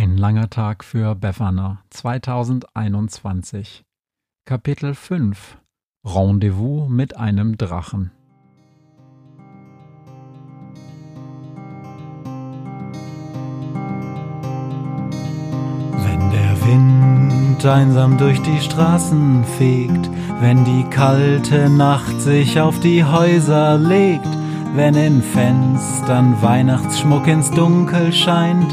Ein langer Tag für Befana. 2021 Kapitel 5 Rendezvous mit einem Drachen. Wenn der Wind einsam durch die Straßen fegt, wenn die kalte Nacht sich auf die Häuser legt, wenn in Fenstern Weihnachtsschmuck ins Dunkel scheint,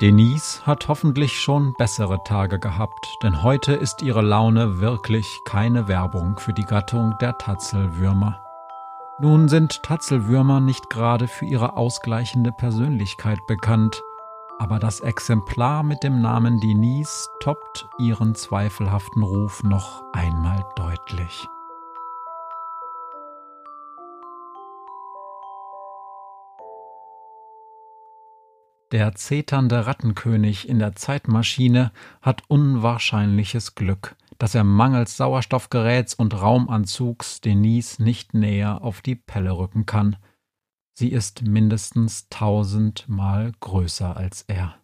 Denise hat hoffentlich schon bessere Tage gehabt, denn heute ist ihre Laune wirklich keine Werbung für die Gattung der Tatzelwürmer. Nun sind Tatzelwürmer nicht gerade für ihre ausgleichende Persönlichkeit bekannt, aber das Exemplar mit dem Namen Denise toppt ihren zweifelhaften Ruf noch einmal deutlich. Der zeternde Rattenkönig in der Zeitmaschine hat unwahrscheinliches Glück, dass er mangels Sauerstoffgeräts und Raumanzugs Denise nicht näher auf die Pelle rücken kann. Sie ist mindestens tausendmal größer als er.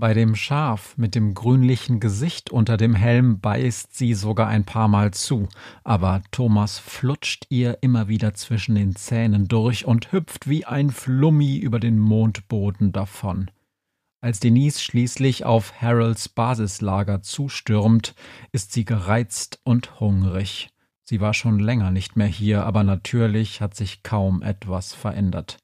Bei dem Schaf mit dem grünlichen Gesicht unter dem Helm beißt sie sogar ein paar Mal zu, aber Thomas flutscht ihr immer wieder zwischen den Zähnen durch und hüpft wie ein Flummi über den Mondboden davon. Als Denise schließlich auf Harolds Basislager zustürmt, ist sie gereizt und hungrig. Sie war schon länger nicht mehr hier, aber natürlich hat sich kaum etwas verändert.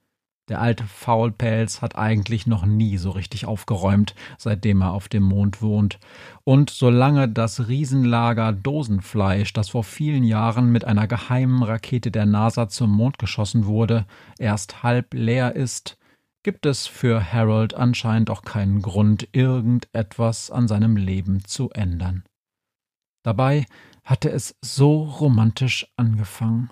Der alte Faulpelz hat eigentlich noch nie so richtig aufgeräumt, seitdem er auf dem Mond wohnt. Und solange das Riesenlager Dosenfleisch, das vor vielen Jahren mit einer geheimen Rakete der NASA zum Mond geschossen wurde, erst halb leer ist, gibt es für Harold anscheinend auch keinen Grund, irgendetwas an seinem Leben zu ändern. Dabei hatte es so romantisch angefangen.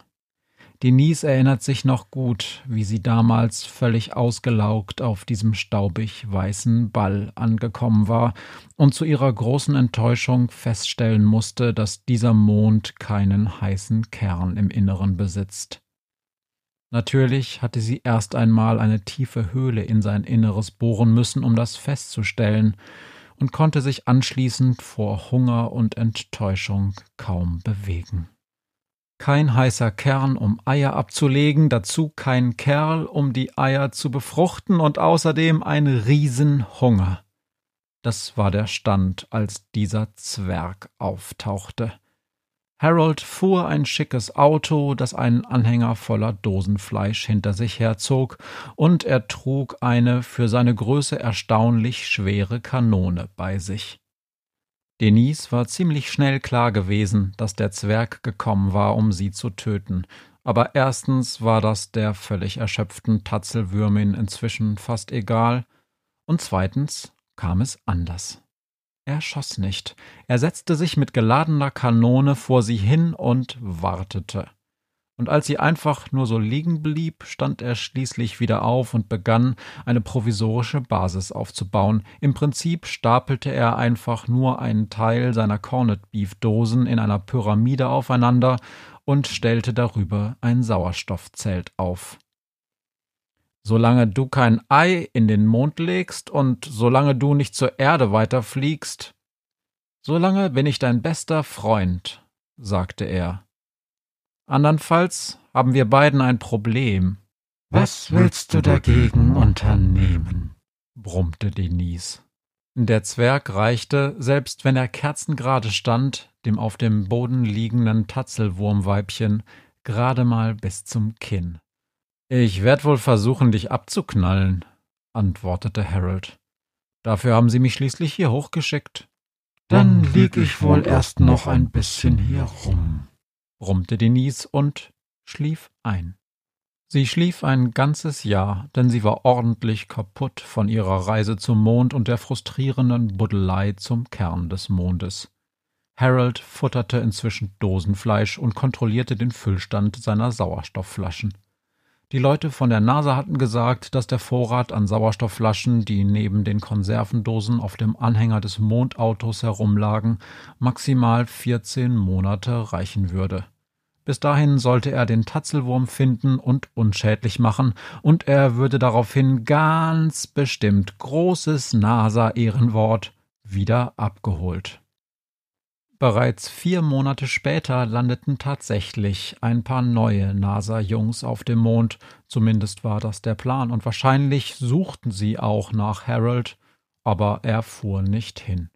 Denise erinnert sich noch gut, wie sie damals völlig ausgelaugt auf diesem staubig weißen Ball angekommen war und zu ihrer großen Enttäuschung feststellen musste, dass dieser Mond keinen heißen Kern im Inneren besitzt. Natürlich hatte sie erst einmal eine tiefe Höhle in sein Inneres bohren müssen, um das festzustellen, und konnte sich anschließend vor Hunger und Enttäuschung kaum bewegen kein heißer Kern, um Eier abzulegen, dazu kein Kerl, um die Eier zu befruchten und außerdem ein Riesenhunger. Das war der Stand, als dieser Zwerg auftauchte. Harold fuhr ein schickes Auto, das einen Anhänger voller Dosenfleisch hinter sich herzog, und er trug eine für seine Größe erstaunlich schwere Kanone bei sich. Denise war ziemlich schnell klar gewesen, dass der Zwerg gekommen war, um sie zu töten. Aber erstens war das der völlig erschöpften Tatzelwürmin inzwischen fast egal, und zweitens kam es anders. Er schoss nicht, er setzte sich mit geladener Kanone vor sie hin und wartete und als sie einfach nur so liegen blieb, stand er schließlich wieder auf und begann, eine provisorische Basis aufzubauen. Im Prinzip stapelte er einfach nur einen Teil seiner Corned Beef Dosen in einer Pyramide aufeinander und stellte darüber ein Sauerstoffzelt auf. Solange du kein Ei in den Mond legst und solange du nicht zur Erde weiterfliegst, solange bin ich dein bester Freund, sagte er. Andernfalls haben wir beiden ein Problem. Was willst du dagegen unternehmen? brummte Denise. Der Zwerg reichte, selbst wenn er kerzengerade stand, dem auf dem Boden liegenden Tatzelwurmweibchen gerade mal bis zum Kinn. Ich werd wohl versuchen, dich abzuknallen, antwortete Harold. Dafür haben sie mich schließlich hier hochgeschickt. Dann lieg ich wohl erst noch ein bisschen hier rum, brummte Denise und schlief ein. Sie schlief ein ganzes Jahr, denn sie war ordentlich kaputt von ihrer Reise zum Mond und der frustrierenden Buddelei zum Kern des Mondes. Harold futterte inzwischen Dosenfleisch und kontrollierte den Füllstand seiner Sauerstoffflaschen. Die Leute von der NASA hatten gesagt, dass der Vorrat an Sauerstoffflaschen, die neben den Konservendosen auf dem Anhänger des Mondautos herumlagen, maximal 14 Monate reichen würde. Bis dahin sollte er den Tatzelwurm finden und unschädlich machen, und er würde daraufhin ganz bestimmt großes NASA-Ehrenwort wieder abgeholt. Bereits vier Monate später landeten tatsächlich ein paar neue NASA-Jungs auf dem Mond, zumindest war das der Plan, und wahrscheinlich suchten sie auch nach Harold, aber er fuhr nicht hin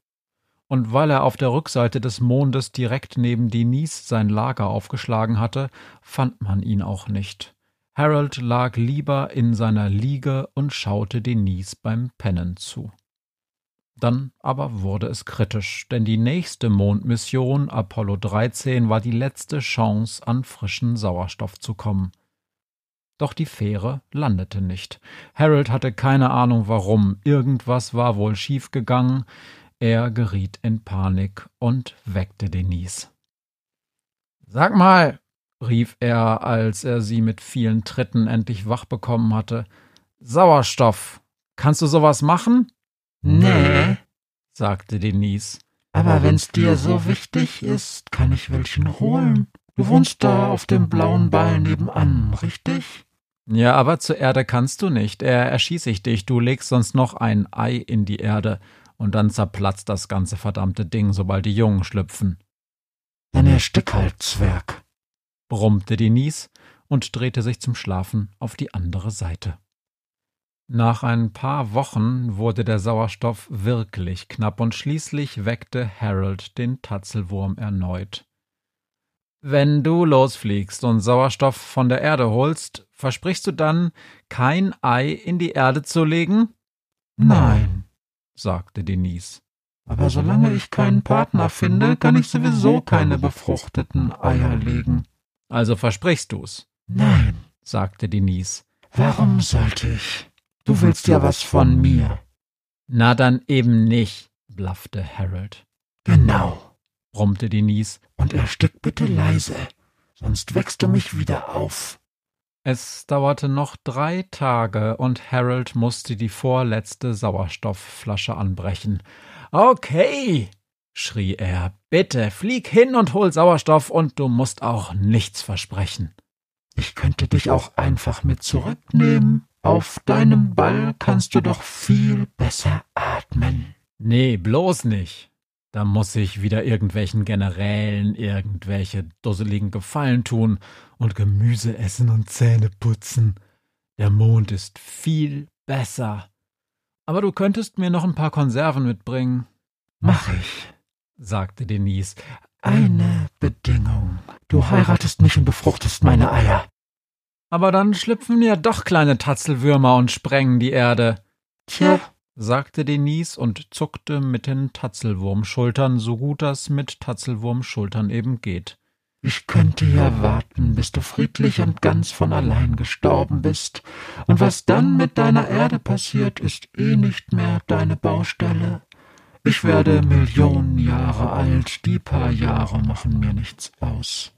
und weil er auf der Rückseite des Mondes direkt neben Denise sein Lager aufgeschlagen hatte, fand man ihn auch nicht. Harold lag lieber in seiner Liege und schaute Denise beim Pennen zu. Dann aber wurde es kritisch, denn die nächste Mondmission Apollo 13 war die letzte Chance, an frischen Sauerstoff zu kommen. Doch die Fähre landete nicht. Harold hatte keine Ahnung warum. Irgendwas war wohl schiefgegangen. Er geriet in Panik und weckte Denise. Sag mal, rief er, als er sie mit vielen Tritten endlich wach bekommen hatte. Sauerstoff. Kannst du sowas machen? Nee, sagte Denise. Aber wenn's dir so wichtig ist, kann ich welchen holen. Du wohnst da auf dem blauen Ball nebenan, richtig? Ja, aber zur Erde kannst du nicht. Er erschieß ich dich. Du legst sonst noch ein Ei in die Erde und dann zerplatzt das ganze verdammte Ding, sobald die Jungen schlüpfen. Dann erstick halt, Zwerg, brummte Denise und drehte sich zum Schlafen auf die andere Seite. Nach ein paar Wochen wurde der Sauerstoff wirklich knapp und schließlich weckte Harold den Tatzelwurm erneut. Wenn du losfliegst und Sauerstoff von der Erde holst, versprichst du dann, kein Ei in die Erde zu legen? Nein, sagte Denise. Aber solange ich keinen Partner finde, kann ich sowieso keine befruchteten Eier legen. Also versprichst du's? Nein, sagte Denise. Warum sollte ich? Du willst ja was von mir. Na dann eben nicht, blaffte Harold. Genau, brummte Denise. Und erstick bitte leise, sonst wächst du mich wieder auf. Es dauerte noch drei Tage und Harold musste die vorletzte Sauerstoffflasche anbrechen. Okay, schrie er, bitte flieg hin und hol Sauerstoff und du musst auch nichts versprechen. Ich könnte dich auch einfach mit zurücknehmen. Auf deinem Ball kannst du doch viel besser atmen. Nee, bloß nicht. Da muss ich wieder irgendwelchen Generälen irgendwelche dusseligen Gefallen tun und Gemüse essen und Zähne putzen. Der Mond ist viel besser. Aber du könntest mir noch ein paar Konserven mitbringen. Mach ich, sagte Denise. Eine Bedingung. Du heiratest mich und befruchtest meine Eier. Aber dann schlüpfen ja doch kleine Tatzelwürmer und sprengen die Erde. Tja, sagte Denise und zuckte mit den Tatzelwurmschultern, so gut das mit Tatzelwurmschultern eben geht. Ich könnte ja warten, bis du friedlich und ganz von allein gestorben bist, und was dann mit deiner Erde passiert, ist eh nicht mehr deine Baustelle. Ich werde Millionen Jahre alt, die paar Jahre machen mir nichts aus.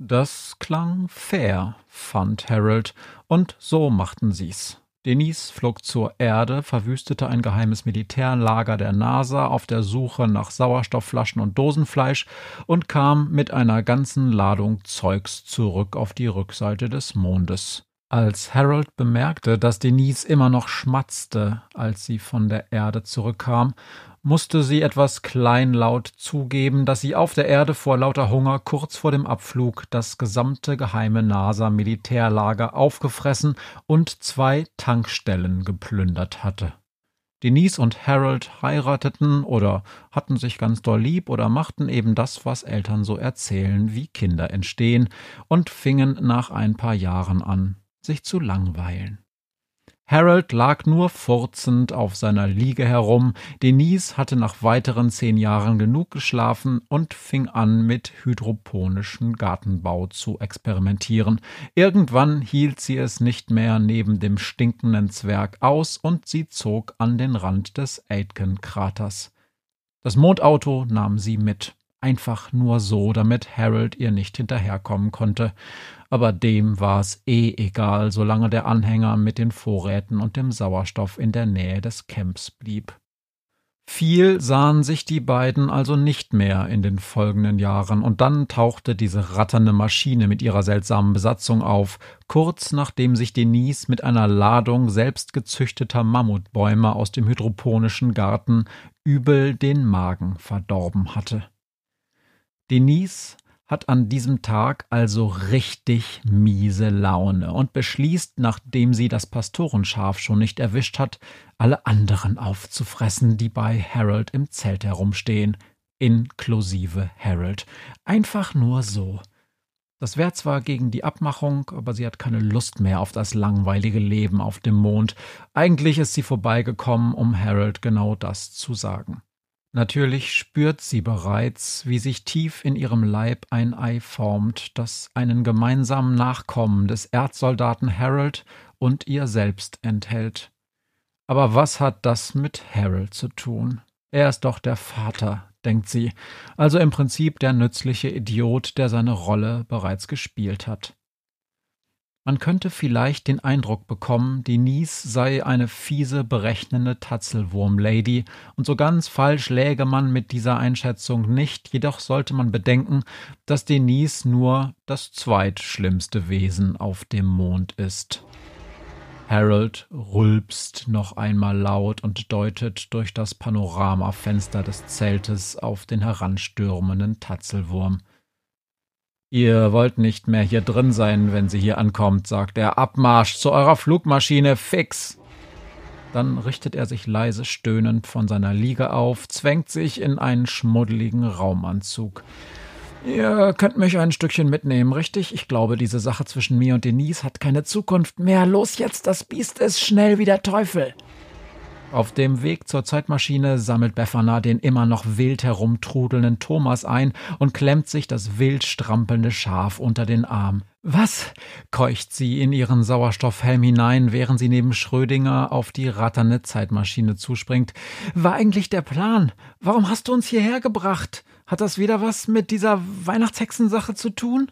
Das klang fair, fand Harold, und so machten sie's. Denise flog zur Erde, verwüstete ein geheimes Militärlager der NASA auf der Suche nach Sauerstoffflaschen und Dosenfleisch und kam mit einer ganzen Ladung Zeugs zurück auf die Rückseite des Mondes. Als Harold bemerkte, dass Denise immer noch schmatzte, als sie von der Erde zurückkam, musste sie etwas kleinlaut zugeben, dass sie auf der Erde vor lauter Hunger kurz vor dem Abflug das gesamte geheime NASA-Militärlager aufgefressen und zwei Tankstellen geplündert hatte. Denise und Harold heirateten oder hatten sich ganz doll lieb oder machten eben das, was Eltern so erzählen, wie Kinder entstehen, und fingen nach ein paar Jahren an, sich zu langweilen. Harold lag nur furzend auf seiner Liege herum, Denise hatte nach weiteren zehn Jahren genug geschlafen und fing an, mit hydroponischen Gartenbau zu experimentieren. Irgendwann hielt sie es nicht mehr neben dem stinkenden Zwerg aus und sie zog an den Rand des Aitken-Kraters. Das Mondauto nahm sie mit. Einfach nur so, damit Harold ihr nicht hinterherkommen konnte aber dem war es eh egal, solange der Anhänger mit den Vorräten und dem Sauerstoff in der Nähe des Camps blieb. Viel sahen sich die beiden also nicht mehr in den folgenden Jahren, und dann tauchte diese ratternde Maschine mit ihrer seltsamen Besatzung auf, kurz nachdem sich Denise mit einer Ladung selbstgezüchteter Mammutbäume aus dem hydroponischen Garten übel den Magen verdorben hatte. Denise hat an diesem Tag also richtig miese Laune und beschließt, nachdem sie das Pastorenschaf schon nicht erwischt hat, alle anderen aufzufressen, die bei Harold im Zelt herumstehen, inklusive Harold. Einfach nur so. Das wäre zwar gegen die Abmachung, aber sie hat keine Lust mehr auf das langweilige Leben auf dem Mond. Eigentlich ist sie vorbeigekommen, um Harold genau das zu sagen. Natürlich spürt sie bereits, wie sich tief in ihrem Leib ein Ei formt, das einen gemeinsamen Nachkommen des Erzsoldaten Harold und ihr selbst enthält. Aber was hat das mit Harold zu tun? Er ist doch der Vater, denkt sie, also im Prinzip der nützliche Idiot, der seine Rolle bereits gespielt hat. Man könnte vielleicht den Eindruck bekommen, Denise sei eine fiese, berechnende Tatzelwurm-Lady, und so ganz falsch läge man mit dieser Einschätzung nicht, jedoch sollte man bedenken, dass Denise nur das zweitschlimmste Wesen auf dem Mond ist. Harold rülpst noch einmal laut und deutet durch das Panoramafenster des Zeltes auf den heranstürmenden Tatzelwurm. Ihr wollt nicht mehr hier drin sein, wenn sie hier ankommt, sagt er. Abmarsch zu eurer Flugmaschine, fix! Dann richtet er sich leise stöhnend von seiner Liege auf, zwängt sich in einen schmuddeligen Raumanzug. Ihr könnt mich ein Stückchen mitnehmen, richtig? Ich glaube, diese Sache zwischen mir und Denise hat keine Zukunft mehr. Los jetzt, das Biest ist schnell wie der Teufel. Auf dem Weg zur Zeitmaschine sammelt Befana den immer noch wild herumtrudelnden Thomas ein und klemmt sich das wild strampelnde Schaf unter den Arm. Was? keucht sie in ihren Sauerstoffhelm hinein, während sie neben Schrödinger auf die ratternde Zeitmaschine zuspringt. War eigentlich der Plan? Warum hast du uns hierher gebracht? Hat das wieder was mit dieser Weihnachtshexensache zu tun?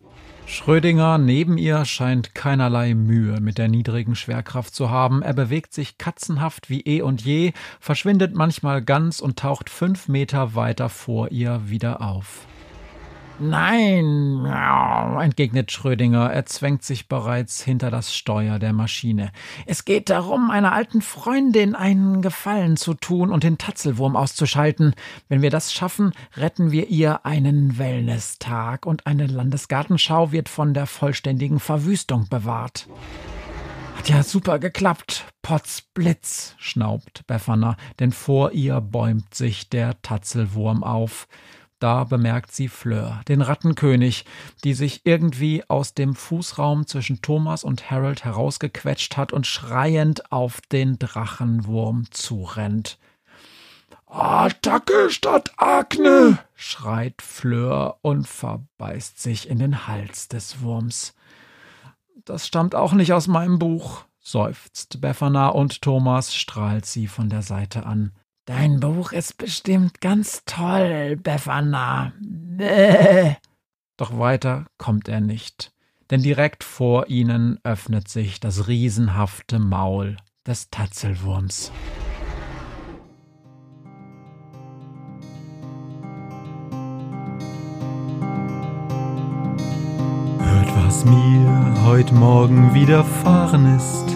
Schrödinger neben ihr scheint keinerlei Mühe mit der niedrigen Schwerkraft zu haben. Er bewegt sich katzenhaft wie eh und je, verschwindet manchmal ganz und taucht fünf Meter weiter vor ihr wieder auf. Nein, entgegnet Schrödinger, er zwängt sich bereits hinter das Steuer der Maschine. Es geht darum, einer alten Freundin einen Gefallen zu tun und den Tatzelwurm auszuschalten. Wenn wir das schaffen, retten wir ihr einen Wellness-Tag und eine Landesgartenschau wird von der vollständigen Verwüstung bewahrt. Hat ja super geklappt. Potzblitz, schnaubt Befana, denn vor ihr bäumt sich der Tatzelwurm auf. Da bemerkt sie Fleur, den Rattenkönig, die sich irgendwie aus dem Fußraum zwischen Thomas und Harold herausgequetscht hat und schreiend auf den Drachenwurm zurennt. Attacke statt Akne! schreit Fleur und verbeißt sich in den Hals des Wurms. Das stammt auch nicht aus meinem Buch, seufzt Befana und Thomas strahlt sie von der Seite an. Dein Buch ist bestimmt ganz toll, Befana. Doch weiter kommt er nicht, denn direkt vor ihnen öffnet sich das riesenhafte Maul des Tatzelwurms. Hört, was mir heute Morgen widerfahren ist